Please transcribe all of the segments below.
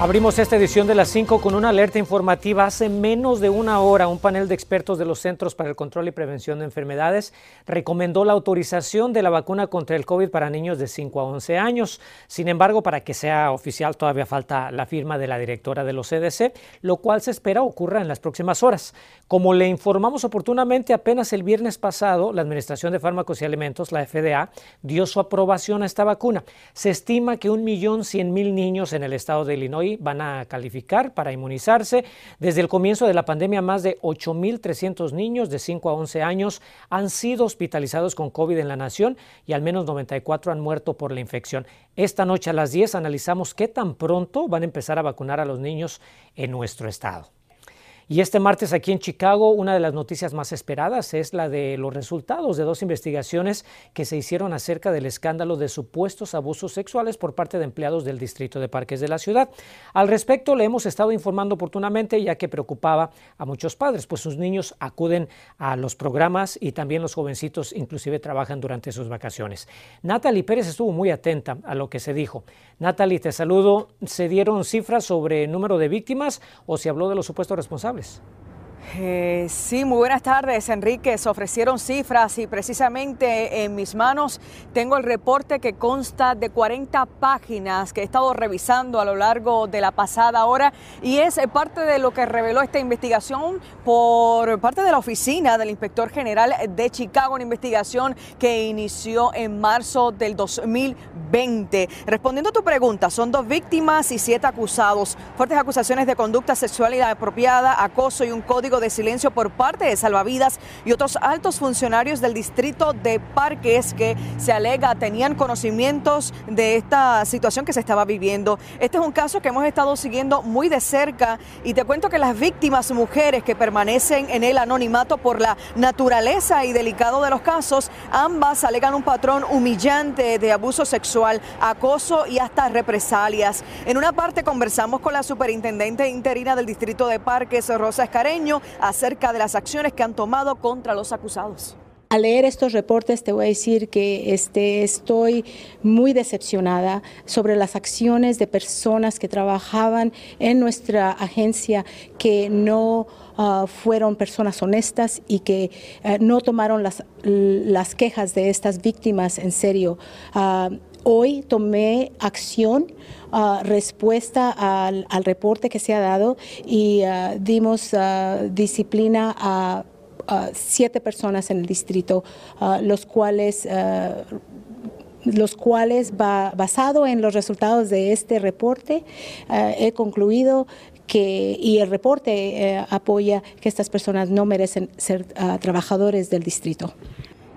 Abrimos esta edición de las 5 con una alerta informativa. Hace menos de una hora, un panel de expertos de los Centros para el Control y Prevención de Enfermedades recomendó la autorización de la vacuna contra el COVID para niños de 5 a 11 años. Sin embargo, para que sea oficial, todavía falta la firma de la directora de los CDC, lo cual se espera ocurra en las próximas horas. Como le informamos oportunamente, apenas el viernes pasado, la Administración de Fármacos y Alimentos, la FDA, dio su aprobación a esta vacuna. Se estima que 1.100.000 niños en el estado de Illinois van a calificar para inmunizarse. Desde el comienzo de la pandemia, más de 8.300 niños de 5 a 11 años han sido hospitalizados con COVID en la nación y al menos 94 han muerto por la infección. Esta noche a las 10 analizamos qué tan pronto van a empezar a vacunar a los niños en nuestro estado. Y este martes aquí en Chicago, una de las noticias más esperadas es la de los resultados de dos investigaciones que se hicieron acerca del escándalo de supuestos abusos sexuales por parte de empleados del Distrito de Parques de la ciudad. Al respecto, le hemos estado informando oportunamente ya que preocupaba a muchos padres, pues sus niños acuden a los programas y también los jovencitos inclusive trabajan durante sus vacaciones. Natalie Pérez estuvo muy atenta a lo que se dijo. Natalie, te saludo. ¿Se dieron cifras sobre número de víctimas o se habló de los supuestos responsables? Chávez. Eh, sí, muy buenas tardes, Enrique. Se ofrecieron cifras y precisamente en mis manos tengo el reporte que consta de 40 páginas que he estado revisando a lo largo de la pasada hora y es parte de lo que reveló esta investigación por parte de la oficina del inspector general de Chicago, una investigación que inició en marzo del 2020. Respondiendo a tu pregunta, son dos víctimas y siete acusados. Fuertes acusaciones de conducta sexual inapropiada, acoso y un código de silencio por parte de Salvavidas y otros altos funcionarios del distrito de Parques que se alega tenían conocimientos de esta situación que se estaba viviendo. Este es un caso que hemos estado siguiendo muy de cerca y te cuento que las víctimas mujeres que permanecen en el anonimato por la naturaleza y delicado de los casos, ambas alegan un patrón humillante de abuso sexual, acoso y hasta represalias. En una parte conversamos con la superintendente interina del distrito de Parques, Rosa Escareño, acerca de las acciones que han tomado contra los acusados. Al leer estos reportes te voy a decir que este, estoy muy decepcionada sobre las acciones de personas que trabajaban en nuestra agencia que no uh, fueron personas honestas y que uh, no tomaron las, las, quejas de estas víctimas en serio. Uh, hoy tomé acción, uh, respuesta al, reporte que se ha dado y uh, dimos uh, disciplina a siete personas en el distrito, los cuales los cuales, basado en los resultados de este reporte, he concluido que, y el reporte eh, apoya que estas personas no merecen ser trabajadores del distrito.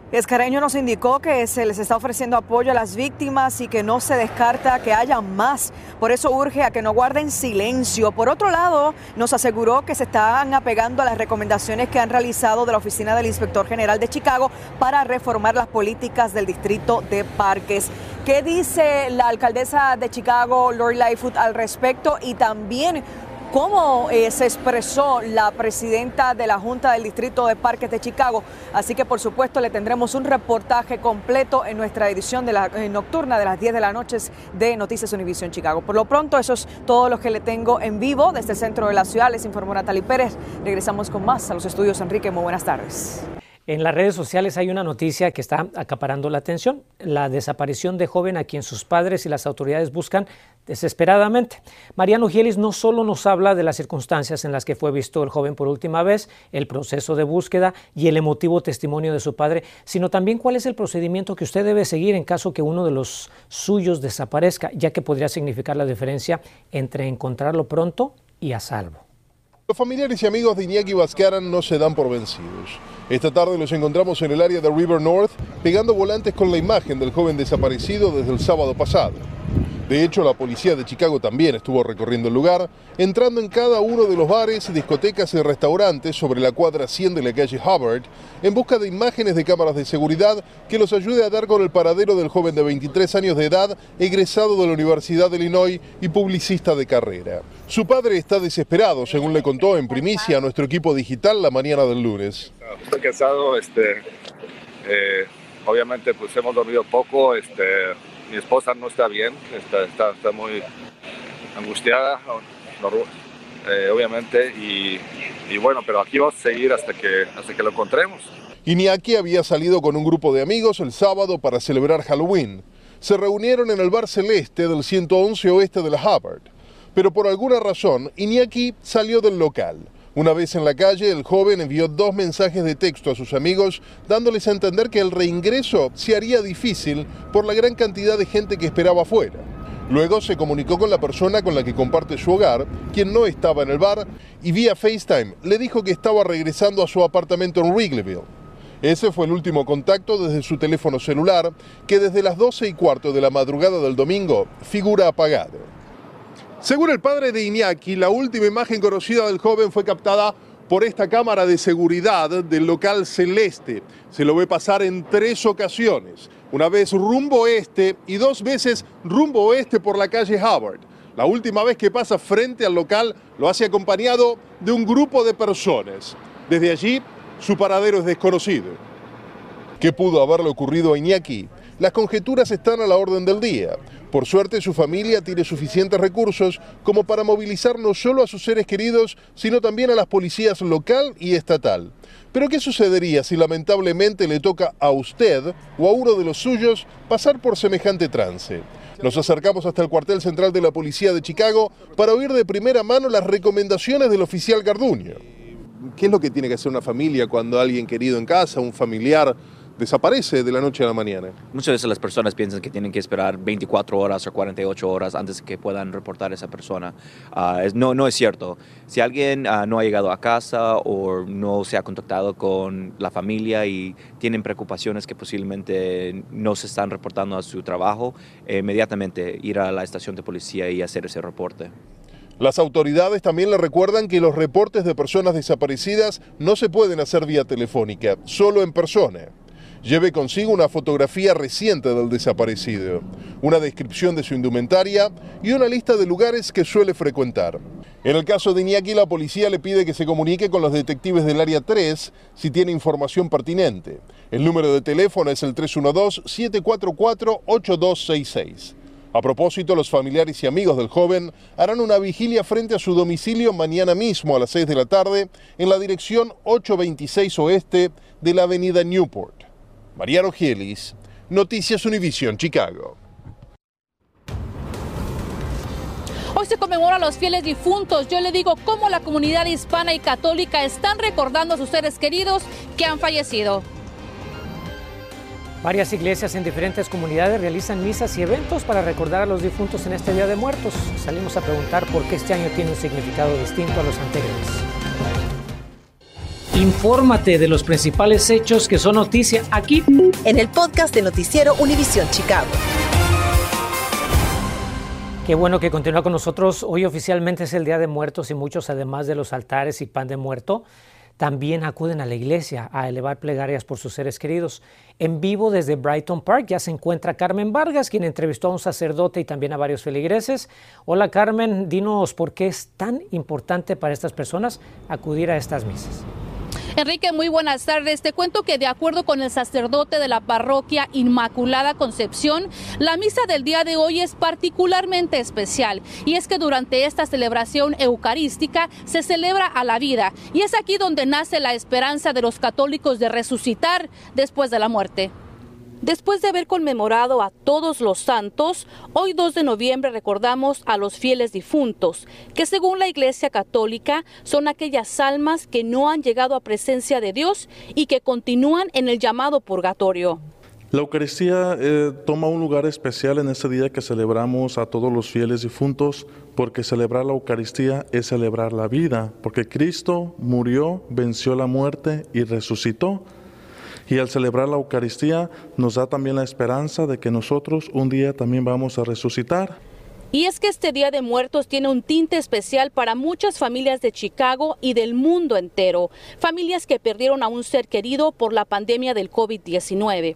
Escareño nos indicó que se les está ofreciendo apoyo a las víctimas y que no se descarta que haya más. Por eso urge a que no guarden silencio. Por otro lado, nos aseguró que se están apegando a las recomendaciones que han realizado de la Oficina del Inspector General de Chicago para reformar las políticas del Distrito de Parques. ¿Qué dice la alcaldesa de Chicago, Lori Lightfoot, al respecto? Y también cómo eh, se expresó la presidenta de la Junta del Distrito de Parques de Chicago. Así que por supuesto le tendremos un reportaje completo en nuestra edición de la eh, nocturna de las 10 de la noche de Noticias Univisión Chicago. Por lo pronto eso es todo lo que le tengo en vivo desde el centro de la ciudad. Les informó Natalie Pérez. Regresamos con más a los estudios Enrique. Muy buenas tardes. En las redes sociales hay una noticia que está acaparando la atención, la desaparición de joven a quien sus padres y las autoridades buscan desesperadamente. Mariano Gielis no solo nos habla de las circunstancias en las que fue visto el joven por última vez, el proceso de búsqueda y el emotivo testimonio de su padre, sino también cuál es el procedimiento que usted debe seguir en caso que uno de los suyos desaparezca, ya que podría significar la diferencia entre encontrarlo pronto y a salvo. Los familiares y amigos de Iñaki Vazquaran no se dan por vencidos. Esta tarde los encontramos en el área de River North pegando volantes con la imagen del joven desaparecido desde el sábado pasado. De hecho, la policía de Chicago también estuvo recorriendo el lugar, entrando en cada uno de los bares, discotecas y restaurantes sobre la cuadra 100 de la calle Hubbard, en busca de imágenes de cámaras de seguridad que los ayude a dar con el paradero del joven de 23 años de edad, egresado de la Universidad de Illinois y publicista de carrera. Su padre está desesperado, según le contó en primicia a nuestro equipo digital la mañana del lunes. Estoy cansado, este, eh, obviamente pues hemos dormido poco, este, mi esposa no está bien, está, muy angustiada, eh, obviamente, y, y, bueno, pero aquí vamos a seguir hasta que, hasta que lo encontremos. Iñaki había salido con un grupo de amigos el sábado para celebrar Halloween. Se reunieron en el bar celeste del 111 oeste de la Hubbard. Pero por alguna razón, Iñaki salió del local. Una vez en la calle, el joven envió dos mensajes de texto a sus amigos dándoles a entender que el reingreso se haría difícil por la gran cantidad de gente que esperaba afuera. Luego se comunicó con la persona con la que comparte su hogar, quien no estaba en el bar, y vía FaceTime le dijo que estaba regresando a su apartamento en Wrigleyville. Ese fue el último contacto desde su teléfono celular, que desde las 12 y cuarto de la madrugada del domingo figura apagado. Según el padre de Iñaki, la última imagen conocida del joven fue captada por esta cámara de seguridad del local celeste. Se lo ve pasar en tres ocasiones, una vez rumbo este y dos veces rumbo oeste por la calle Howard. La última vez que pasa frente al local lo hace acompañado de un grupo de personas. Desde allí, su paradero es desconocido. ¿Qué pudo haberle ocurrido a Iñaki? Las conjeturas están a la orden del día. Por suerte su familia tiene suficientes recursos como para movilizar no solo a sus seres queridos, sino también a las policías local y estatal. Pero ¿qué sucedería si lamentablemente le toca a usted o a uno de los suyos pasar por semejante trance? Nos acercamos hasta el cuartel central de la Policía de Chicago para oír de primera mano las recomendaciones del oficial Garduño. ¿Qué es lo que tiene que hacer una familia cuando alguien querido en casa, un familiar, desaparece de la noche a la mañana. Muchas veces las personas piensan que tienen que esperar 24 horas o 48 horas antes de que puedan reportar a esa persona. Uh, es, no, no es cierto. Si alguien uh, no ha llegado a casa o no se ha contactado con la familia y tienen preocupaciones que posiblemente no se están reportando a su trabajo, eh, inmediatamente ir a la estación de policía y hacer ese reporte. Las autoridades también le recuerdan que los reportes de personas desaparecidas no se pueden hacer vía telefónica, solo en persona. Lleve consigo una fotografía reciente del desaparecido, una descripción de su indumentaria y una lista de lugares que suele frecuentar. En el caso de Iñaki, la policía le pide que se comunique con los detectives del área 3 si tiene información pertinente. El número de teléfono es el 312-744-8266. A propósito, los familiares y amigos del joven harán una vigilia frente a su domicilio mañana mismo a las 6 de la tarde en la dirección 826 oeste de la avenida Newport. Mariano Gielis, Noticias Univisión Chicago. Hoy se conmemora a los fieles difuntos. Yo le digo cómo la comunidad hispana y católica están recordando a sus seres queridos que han fallecido. Varias iglesias en diferentes comunidades realizan misas y eventos para recordar a los difuntos en este Día de Muertos. Salimos a preguntar por qué este año tiene un significado distinto a los anteriores. Infórmate de los principales hechos que son noticia aquí en el podcast de Noticiero Univisión Chicago. Qué bueno que continúa con nosotros. Hoy oficialmente es el Día de Muertos y muchos, además de los altares y pan de muerto, también acuden a la iglesia a elevar plegarias por sus seres queridos. En vivo desde Brighton Park ya se encuentra Carmen Vargas, quien entrevistó a un sacerdote y también a varios feligreses. Hola Carmen, dinos por qué es tan importante para estas personas acudir a estas misas. Enrique, muy buenas tardes. Te cuento que de acuerdo con el sacerdote de la parroquia Inmaculada Concepción, la misa del día de hoy es particularmente especial. Y es que durante esta celebración eucarística se celebra a la vida. Y es aquí donde nace la esperanza de los católicos de resucitar después de la muerte. Después de haber conmemorado a todos los santos, hoy 2 de noviembre recordamos a los fieles difuntos, que según la Iglesia Católica son aquellas almas que no han llegado a presencia de Dios y que continúan en el llamado purgatorio. La Eucaristía eh, toma un lugar especial en este día que celebramos a todos los fieles difuntos, porque celebrar la Eucaristía es celebrar la vida, porque Cristo murió, venció la muerte y resucitó. Y al celebrar la Eucaristía nos da también la esperanza de que nosotros un día también vamos a resucitar. Y es que este Día de Muertos tiene un tinte especial para muchas familias de Chicago y del mundo entero, familias que perdieron a un ser querido por la pandemia del COVID-19.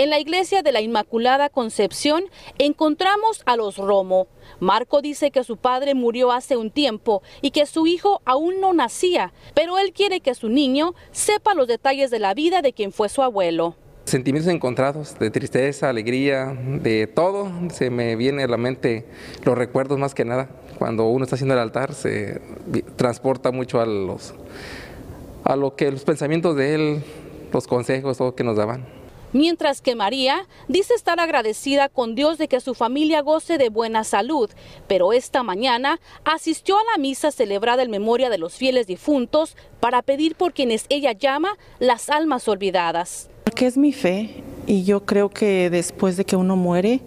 En la iglesia de la Inmaculada Concepción encontramos a los Romo. Marco dice que su padre murió hace un tiempo y que su hijo aún no nacía, pero él quiere que su niño sepa los detalles de la vida de quien fue su abuelo. Sentimientos encontrados, de tristeza, alegría, de todo. Se me viene a la mente los recuerdos más que nada. Cuando uno está haciendo el altar se transporta mucho a los a lo que los pensamientos de él, los consejos, todo que nos daban mientras que María dice estar agradecida con Dios de que su familia goce de buena salud, pero esta mañana asistió a la misa celebrada en memoria de los fieles difuntos para pedir por quienes ella llama las almas olvidadas. Porque es mi fe y yo creo que después de que uno muere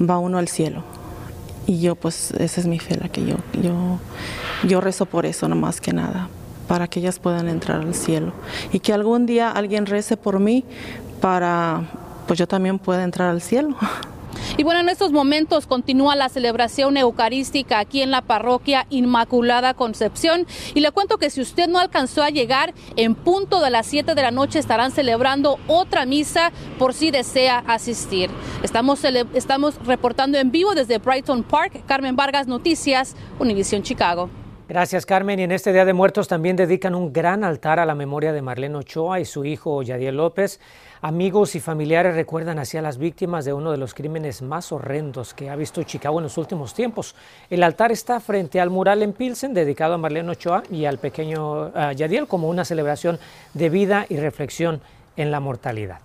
va uno al cielo. Y yo pues esa es mi fe la que yo yo yo rezo por eso no más que nada, para que ellas puedan entrar al cielo y que algún día alguien rece por mí para pues yo también pueda entrar al cielo. Y bueno, en estos momentos continúa la celebración eucarística aquí en la parroquia Inmaculada Concepción. Y le cuento que si usted no alcanzó a llegar, en punto de las 7 de la noche estarán celebrando otra misa por si desea asistir. Estamos, estamos reportando en vivo desde Brighton Park. Carmen Vargas, Noticias, Univisión Chicago. Gracias, Carmen. Y en este Día de Muertos también dedican un gran altar a la memoria de Marlene Ochoa y su hijo Yadiel López. Amigos y familiares recuerdan así a las víctimas de uno de los crímenes más horrendos que ha visto Chicago en los últimos tiempos. El altar está frente al mural en Pilsen dedicado a Marlene Ochoa y al pequeño Yadiel como una celebración de vida y reflexión en la mortalidad.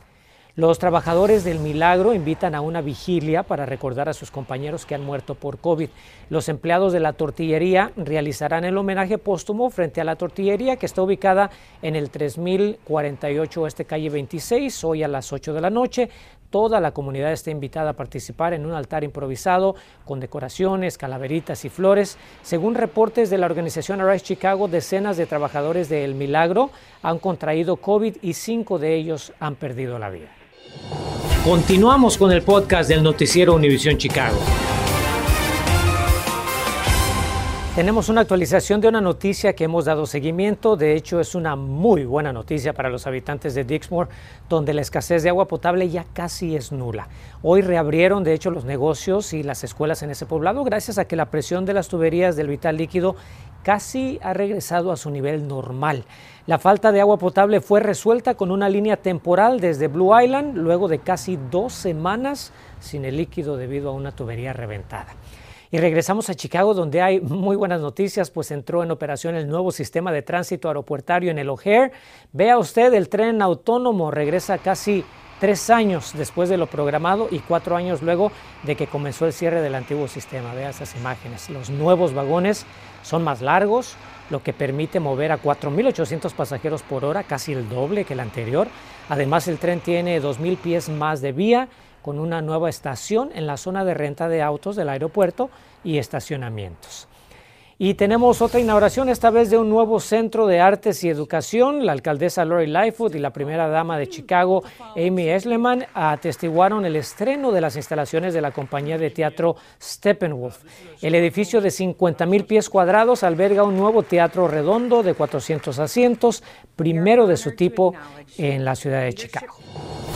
Los trabajadores del Milagro invitan a una vigilia para recordar a sus compañeros que han muerto por COVID. Los empleados de la tortillería realizarán el homenaje póstumo frente a la tortillería que está ubicada en el 3048 Oeste Calle 26, hoy a las 8 de la noche. Toda la comunidad está invitada a participar en un altar improvisado con decoraciones, calaveritas y flores. Según reportes de la organización Arise Chicago, decenas de trabajadores del Milagro han contraído COVID y cinco de ellos han perdido la vida. Continuamos con el podcast del noticiero Univisión Chicago. Tenemos una actualización de una noticia que hemos dado seguimiento. De hecho, es una muy buena noticia para los habitantes de Dixmoor, donde la escasez de agua potable ya casi es nula. Hoy reabrieron, de hecho, los negocios y las escuelas en ese poblado gracias a que la presión de las tuberías del vital líquido casi ha regresado a su nivel normal. La falta de agua potable fue resuelta con una línea temporal desde Blue Island luego de casi dos semanas sin el líquido debido a una tubería reventada. Y regresamos a Chicago donde hay muy buenas noticias, pues entró en operación el nuevo sistema de tránsito aeropuertario en el O'Hare. Vea usted, el tren autónomo regresa casi tres años después de lo programado y cuatro años luego de que comenzó el cierre del antiguo sistema. Vea esas imágenes. Los nuevos vagones son más largos, lo que permite mover a 4.800 pasajeros por hora, casi el doble que el anterior. Además, el tren tiene 2.000 pies más de vía, con una nueva estación en la zona de renta de autos del aeropuerto y estacionamientos. Y tenemos otra inauguración, esta vez de un nuevo centro de artes y educación. La alcaldesa Lori Lightfoot y la primera dama de Chicago, Amy Esleman, atestiguaron el estreno de las instalaciones de la compañía de teatro Steppenwolf. El edificio de 50 mil pies cuadrados alberga un nuevo teatro redondo de 400 asientos, primero de su tipo en la ciudad de Chicago.